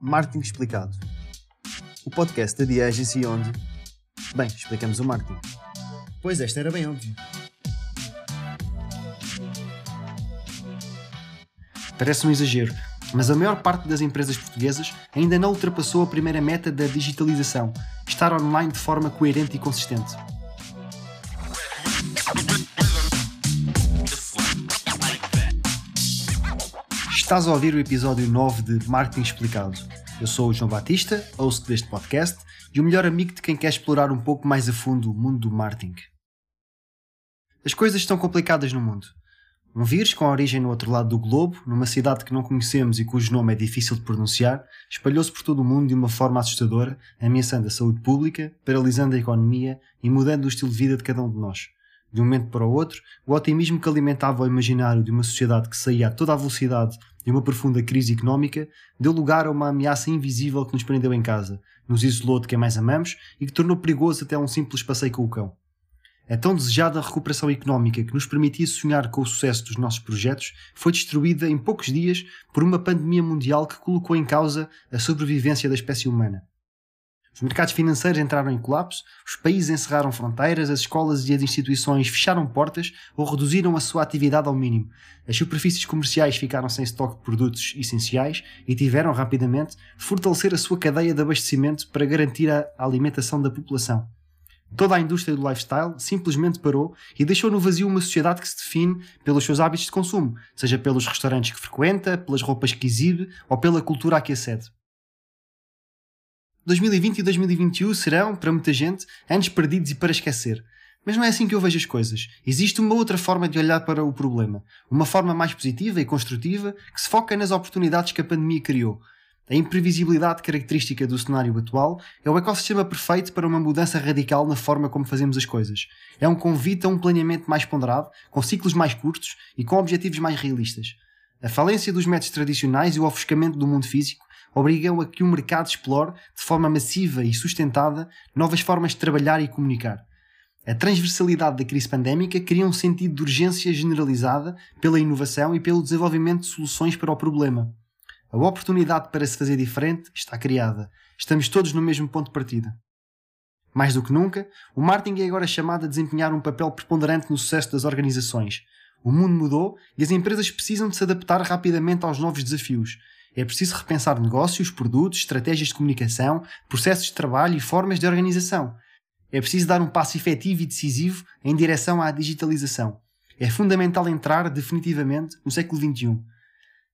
Marketing Explicado. O podcast da The Agency onde, bem, explicamos o marketing. Pois esta era bem óbvio. Parece um exagero, mas a maior parte das empresas portuguesas ainda não ultrapassou a primeira meta da digitalização, estar online de forma coerente e consistente. Estás a ouvir o episódio 9 de Marketing Explicado. Eu sou o João Batista, host deste podcast e o melhor amigo de quem quer explorar um pouco mais a fundo o mundo do marketing. As coisas estão complicadas no mundo. Um vírus com origem no outro lado do globo, numa cidade que não conhecemos e cujo nome é difícil de pronunciar, espalhou-se por todo o mundo de uma forma assustadora, ameaçando a saúde pública, paralisando a economia e mudando o estilo de vida de cada um de nós. De um momento para o outro, o otimismo que alimentava o imaginário de uma sociedade que saía a toda a velocidade de uma profunda crise económica deu lugar a uma ameaça invisível que nos prendeu em casa, nos isolou de quem mais amamos e que tornou perigoso até um simples passeio com o cão. A tão desejada recuperação económica que nos permitia sonhar com o sucesso dos nossos projetos foi destruída em poucos dias por uma pandemia mundial que colocou em causa a sobrevivência da espécie humana. Os mercados financeiros entraram em colapso, os países encerraram fronteiras, as escolas e as instituições fecharam portas ou reduziram a sua atividade ao mínimo. As superfícies comerciais ficaram sem estoque de produtos essenciais e tiveram rapidamente de fortalecer a sua cadeia de abastecimento para garantir a alimentação da população. Toda a indústria do lifestyle simplesmente parou e deixou no vazio uma sociedade que se define pelos seus hábitos de consumo, seja pelos restaurantes que frequenta, pelas roupas que exibe ou pela cultura a que acede. 2020 e 2021 serão, para muita gente, anos perdidos e para esquecer. Mas não é assim que eu vejo as coisas. Existe uma outra forma de olhar para o problema. Uma forma mais positiva e construtiva que se foca nas oportunidades que a pandemia criou. A imprevisibilidade característica do cenário atual é o ecossistema perfeito para uma mudança radical na forma como fazemos as coisas. É um convite a um planeamento mais ponderado, com ciclos mais curtos e com objetivos mais realistas. A falência dos métodos tradicionais e o ofuscamento do mundo físico obrigam a que o mercado explore, de forma massiva e sustentada, novas formas de trabalhar e comunicar. A transversalidade da crise pandémica cria um sentido de urgência generalizada pela inovação e pelo desenvolvimento de soluções para o problema. A oportunidade para se fazer diferente está criada. Estamos todos no mesmo ponto de partida. Mais do que nunca, o marketing é agora chamado a desempenhar um papel preponderante no sucesso das organizações. O mundo mudou e as empresas precisam de se adaptar rapidamente aos novos desafios, é preciso repensar negócios, produtos, estratégias de comunicação, processos de trabalho e formas de organização. É preciso dar um passo efetivo e decisivo em direção à digitalização. É fundamental entrar definitivamente no século XXI.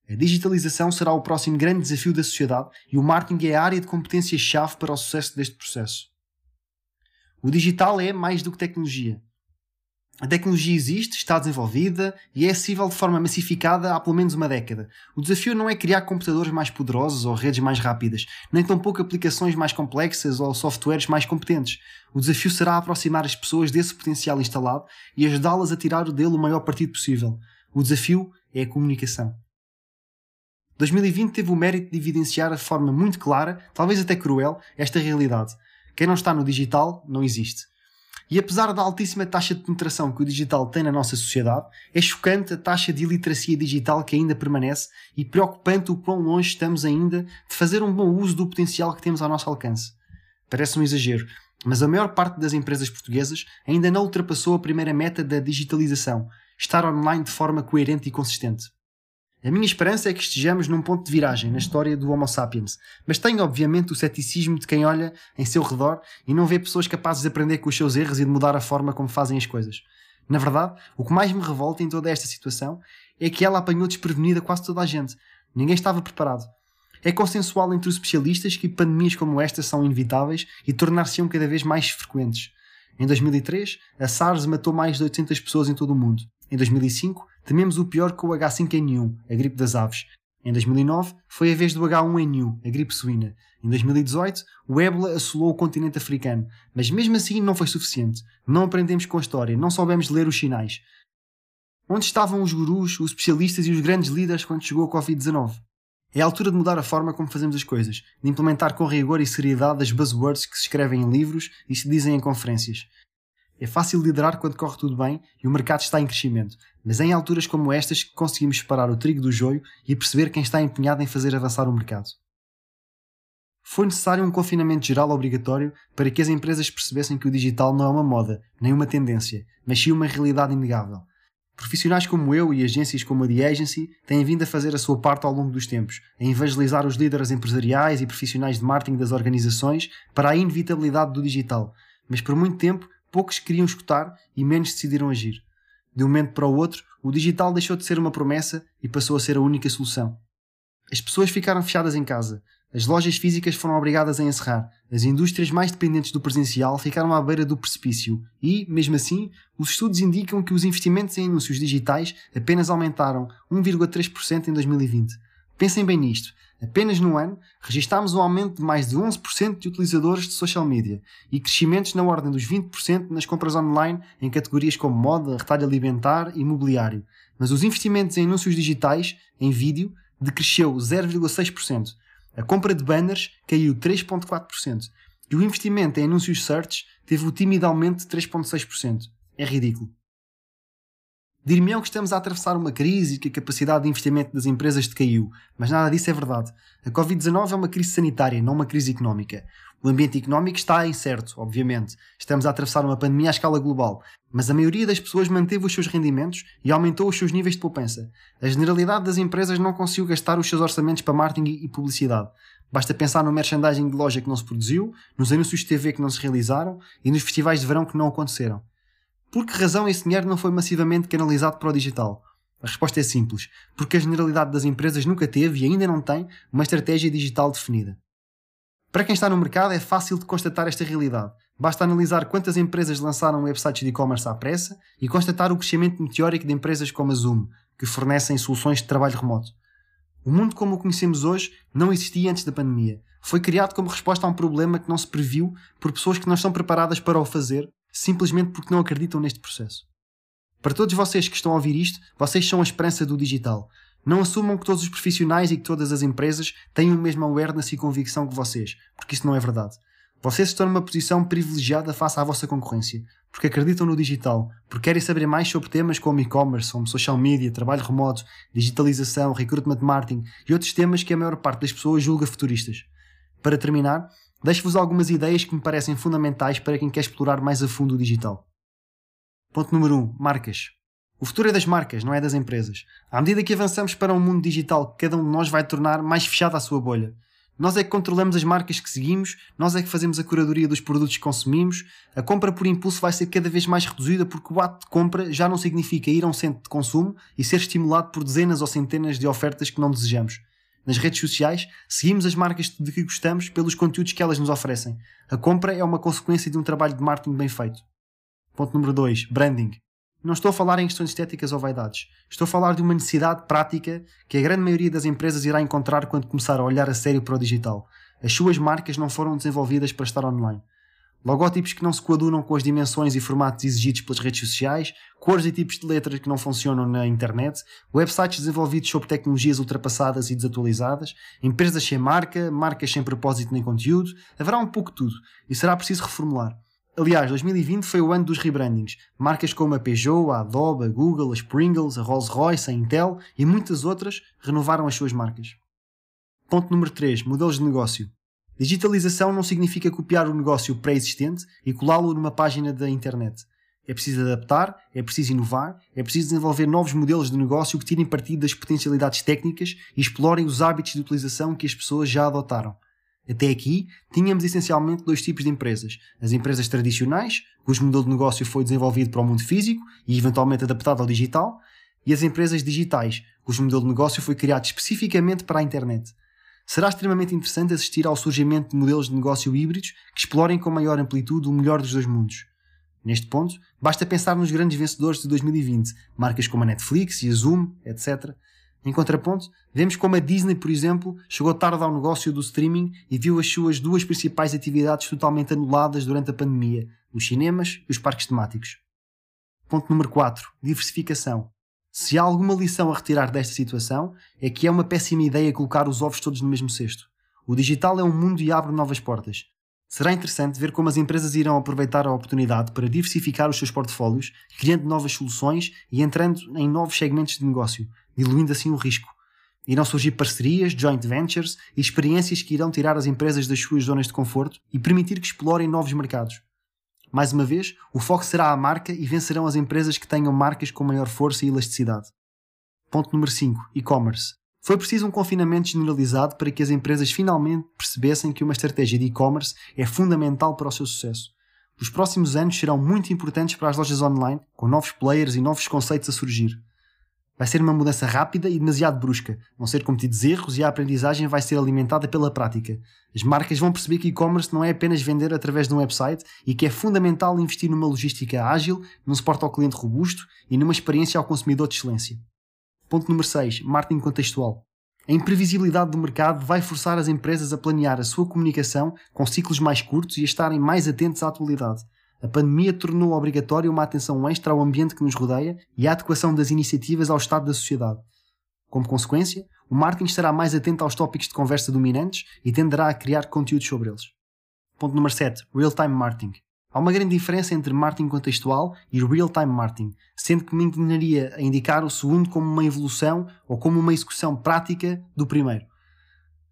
A digitalização será o próximo grande desafio da sociedade e o marketing é a área de competência-chave para o sucesso deste processo. O digital é mais do que tecnologia. A tecnologia existe, está desenvolvida e é acessível de forma massificada há pelo menos uma década. O desafio não é criar computadores mais poderosos ou redes mais rápidas, nem tampouco aplicações mais complexas ou softwares mais competentes. O desafio será aproximar as pessoas desse potencial instalado e ajudá-las a tirar dele o maior partido possível. O desafio é a comunicação. 2020 teve o mérito de evidenciar de forma muito clara, talvez até cruel, esta realidade. Quem não está no digital não existe. E apesar da altíssima taxa de penetração que o digital tem na nossa sociedade, é chocante a taxa de iliteracia digital que ainda permanece e preocupante o quão longe estamos ainda de fazer um bom uso do potencial que temos ao nosso alcance. Parece um exagero, mas a maior parte das empresas portuguesas ainda não ultrapassou a primeira meta da digitalização, estar online de forma coerente e consistente. A minha esperança é que estejamos num ponto de viragem na história do Homo sapiens, mas tenho obviamente o ceticismo de quem olha em seu redor e não vê pessoas capazes de aprender com os seus erros e de mudar a forma como fazem as coisas. Na verdade, o que mais me revolta em toda esta situação é que ela apanhou desprevenida quase toda a gente. Ninguém estava preparado. É consensual entre os especialistas que pandemias como esta são inevitáveis e tornar-se-ão cada vez mais frequentes. Em 2003, a SARS matou mais de 800 pessoas em todo o mundo. Em 2005, tememos o pior com o H5N1, a gripe das aves. Em 2009, foi a vez do H1N1, a gripe suína. Em 2018, o ébola assolou o continente africano. Mas mesmo assim não foi suficiente. Não aprendemos com a história, não soubemos ler os sinais. Onde estavam os gurus, os especialistas e os grandes líderes quando chegou a Covid-19? É a altura de mudar a forma como fazemos as coisas, de implementar com rigor e seriedade as buzzwords que se escrevem em livros e se dizem em conferências. É fácil liderar quando corre tudo bem e o mercado está em crescimento, mas é em alturas como estas que conseguimos separar o trigo do joio e perceber quem está empenhado em fazer avançar o mercado. Foi necessário um confinamento geral obrigatório para que as empresas percebessem que o digital não é uma moda, nem uma tendência, mas sim uma realidade inegável. Profissionais como eu e agências como a The Agency têm vindo a fazer a sua parte ao longo dos tempos, a evangelizar os líderes empresariais e profissionais de marketing das organizações para a inevitabilidade do digital. Mas por muito tempo, poucos queriam escutar e menos decidiram agir. De um momento para o outro, o digital deixou de ser uma promessa e passou a ser a única solução. As pessoas ficaram fechadas em casa, as lojas físicas foram obrigadas a encerrar, as indústrias mais dependentes do presencial ficaram à beira do precipício e, mesmo assim, os estudos indicam que os investimentos em anúncios digitais apenas aumentaram 1,3% em 2020. Pensem bem nisto. Apenas no ano, registámos um aumento de mais de 11% de utilizadores de social media e crescimentos na ordem dos 20% nas compras online em categorias como moda, retalho alimentar e mobiliário. Mas os investimentos em anúncios digitais, em vídeo, decresceu 0,6%. A compra de banners caiu 3,4%. E o investimento em anúncios search teve o tímido aumento de 3,6%. É ridículo. Dir-me-ão que estamos a atravessar uma crise e que a capacidade de investimento das empresas decaiu, mas nada disso é verdade. A Covid-19 é uma crise sanitária, não uma crise económica. O ambiente económico está incerto, obviamente. Estamos a atravessar uma pandemia à escala global, mas a maioria das pessoas manteve os seus rendimentos e aumentou os seus níveis de poupança. A generalidade das empresas não conseguiu gastar os seus orçamentos para marketing e publicidade. Basta pensar no merchandising de loja que não se produziu, nos anúncios de TV que não se realizaram e nos festivais de verão que não aconteceram. Por que razão esse dinheiro não foi massivamente canalizado para o digital? A resposta é simples, porque a generalidade das empresas nunca teve e ainda não tem uma estratégia digital definida. Para quem está no mercado é fácil de constatar esta realidade. Basta analisar quantas empresas lançaram websites de e-commerce à pressa e constatar o crescimento meteórico de empresas como a Zoom, que fornecem soluções de trabalho remoto. O mundo como o conhecemos hoje não existia antes da pandemia. Foi criado como resposta a um problema que não se previu por pessoas que não estão preparadas para o fazer, simplesmente porque não acreditam neste processo. Para todos vocês que estão a ouvir isto, vocês são a esperança do digital. Não assumam que todos os profissionais e que todas as empresas têm o mesmo awareness e convicção que vocês, porque isso não é verdade. Vocês estão numa posição privilegiada face à vossa concorrência, porque acreditam no digital, porque querem saber mais sobre temas como e-commerce, como social media, trabalho remoto, digitalização, recruitment marketing e outros temas que a maior parte das pessoas julga futuristas. Para terminar, deixo-vos algumas ideias que me parecem fundamentais para quem quer explorar mais a fundo o digital. Ponto número 1. Um, marcas. O futuro é das marcas, não é das empresas. À medida que avançamos para um mundo digital, cada um de nós vai tornar mais fechado à sua bolha. Nós é que controlamos as marcas que seguimos, nós é que fazemos a curadoria dos produtos que consumimos. A compra por impulso vai ser cada vez mais reduzida porque o ato de compra já não significa ir a um centro de consumo e ser estimulado por dezenas ou centenas de ofertas que não desejamos. Nas redes sociais, seguimos as marcas de que gostamos pelos conteúdos que elas nos oferecem. A compra é uma consequência de um trabalho de marketing bem feito. Ponto número 2. Branding. Não estou a falar em questões estéticas ou vaidades. Estou a falar de uma necessidade prática que a grande maioria das empresas irá encontrar quando começar a olhar a sério para o digital. As suas marcas não foram desenvolvidas para estar online. Logótipos que não se coadunam com as dimensões e formatos exigidos pelas redes sociais, cores e tipos de letras que não funcionam na internet, websites desenvolvidos sob tecnologias ultrapassadas e desatualizadas, empresas sem marca, marcas sem propósito nem conteúdo, haverá um pouco de tudo e será preciso reformular. Aliás, 2020 foi o ano dos rebrandings. Marcas como a Peugeot, a Adobe, a Google, as Pringles, a Rolls-Royce, a Intel e muitas outras renovaram as suas marcas. Ponto número 3. Modelos de negócio. Digitalização não significa copiar o negócio pré-existente e colá-lo numa página da internet. É preciso adaptar, é preciso inovar, é preciso desenvolver novos modelos de negócio que tirem partido das potencialidades técnicas e explorem os hábitos de utilização que as pessoas já adotaram. Até aqui, tínhamos essencialmente dois tipos de empresas. As empresas tradicionais, cujo modelo de negócio foi desenvolvido para o mundo físico e eventualmente adaptado ao digital, e as empresas digitais, cujo modelo de negócio foi criado especificamente para a internet. Será extremamente interessante assistir ao surgimento de modelos de negócio híbridos que explorem com maior amplitude o melhor dos dois mundos. Neste ponto, basta pensar nos grandes vencedores de 2020, marcas como a Netflix e a Zoom, etc., em contraponto, vemos como a Disney, por exemplo, chegou tarde ao negócio do streaming e viu as suas duas principais atividades totalmente anuladas durante a pandemia, os cinemas e os parques temáticos. Ponto número 4. Diversificação. Se há alguma lição a retirar desta situação, é que é uma péssima ideia colocar os ovos todos no mesmo cesto. O digital é um mundo e abre novas portas. Será interessante ver como as empresas irão aproveitar a oportunidade para diversificar os seus portfólios, criando novas soluções e entrando em novos segmentos de negócio, diluindo assim o risco. Irão surgir parcerias, joint ventures e experiências que irão tirar as empresas das suas zonas de conforto e permitir que explorem novos mercados. Mais uma vez, o foco será a marca e vencerão as empresas que tenham marcas com maior força e elasticidade. Ponto número 5. E-commerce. Foi preciso um confinamento generalizado para que as empresas finalmente percebessem que uma estratégia de e-commerce é fundamental para o seu sucesso. Os próximos anos serão muito importantes para as lojas online, com novos players e novos conceitos a surgir. Vai ser uma mudança rápida e demasiado brusca. Vão ser cometidos erros e a aprendizagem vai ser alimentada pela prática. As marcas vão perceber que e-commerce não é apenas vender através de um website e que é fundamental investir numa logística ágil, num suporte ao cliente robusto e numa experiência ao consumidor de excelência. Ponto número 6. Marketing contextual. A imprevisibilidade do mercado vai forçar as empresas a planear a sua comunicação com ciclos mais curtos e a estarem mais atentos à atualidade. A pandemia tornou obrigatória uma atenção extra ao ambiente que nos rodeia e a adequação das iniciativas ao estado da sociedade. Como consequência, o marketing estará mais atento aos tópicos de conversa dominantes e tenderá a criar conteúdos sobre eles. Ponto número 7. Real-time marketing. Há uma grande diferença entre marketing contextual e real-time marketing, sendo que me inclinaria a indicar o segundo como uma evolução ou como uma execução prática do primeiro.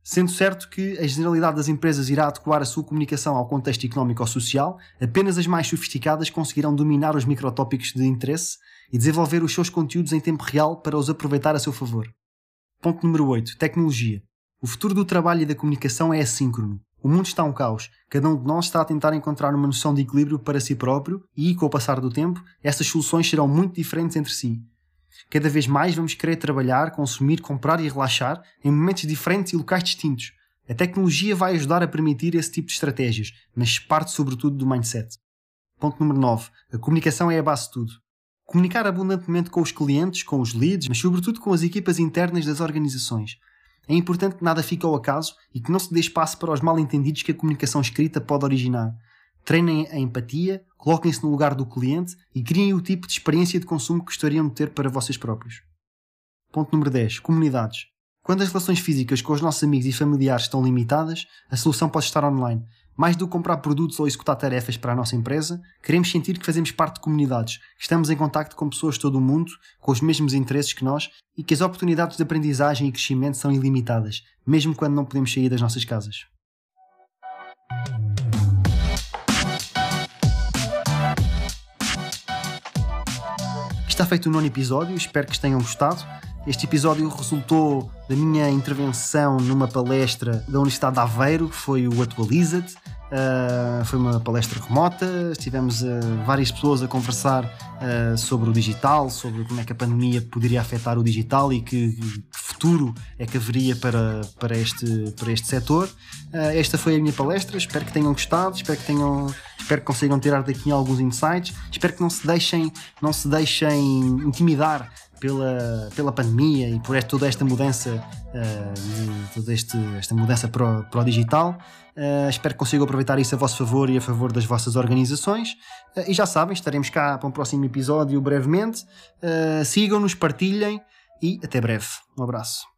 Sendo certo que a generalidade das empresas irá adequar a sua comunicação ao contexto económico ou social, apenas as mais sofisticadas conseguirão dominar os microtópicos de interesse e desenvolver os seus conteúdos em tempo real para os aproveitar a seu favor. Ponto número 8. Tecnologia. O futuro do trabalho e da comunicação é assíncrono. O mundo está um caos. Cada um de nós está a tentar encontrar uma noção de equilíbrio para si próprio e, com o passar do tempo, essas soluções serão muito diferentes entre si. Cada vez mais vamos querer trabalhar, consumir, comprar e relaxar em momentos diferentes e locais distintos. A tecnologia vai ajudar a permitir esse tipo de estratégias, mas parte sobretudo do mindset. Ponto número 9. A comunicação é a base de tudo. Comunicar abundantemente com os clientes, com os leads, mas sobretudo com as equipas internas das organizações. É importante que nada fique ao acaso e que não se dê espaço para os mal-entendidos que a comunicação escrita pode originar. Treinem a empatia, coloquem-se no lugar do cliente e criem o tipo de experiência de consumo que gostariam de ter para vocês próprios. Ponto número 10. Comunidades. Quando as relações físicas com os nossos amigos e familiares estão limitadas, a solução pode estar online. Mais do que comprar produtos ou executar tarefas para a nossa empresa, queremos sentir que fazemos parte de comunidades, que estamos em contato com pessoas de todo o mundo, com os mesmos interesses que nós e que as oportunidades de aprendizagem e crescimento são ilimitadas, mesmo quando não podemos sair das nossas casas. Está feito o nono episódio, espero que tenham gostado. Este episódio resultou da minha intervenção numa palestra da Universidade de Aveiro, que foi o Atualiza-te. Uh, foi uma palestra remota, tivemos uh, várias pessoas a conversar uh, sobre o digital, sobre como é que a pandemia poderia afetar o digital e que, que futuro é que haveria para, para, este, para este setor. esta foi a minha palestra, espero que tenham gostado, espero que tenham espero que consigam tirar daqui alguns insights, espero que não se deixem, não se deixem intimidar pela, pela pandemia e por toda esta mudança, uh, toda este, esta mudança para o, para o digital. Uh, espero que consigam aproveitar isso a vosso favor e a favor das vossas organizações. Uh, e já sabem, estaremos cá para um próximo episódio brevemente. Sigam-nos, partilhem e até breve. Um abraço.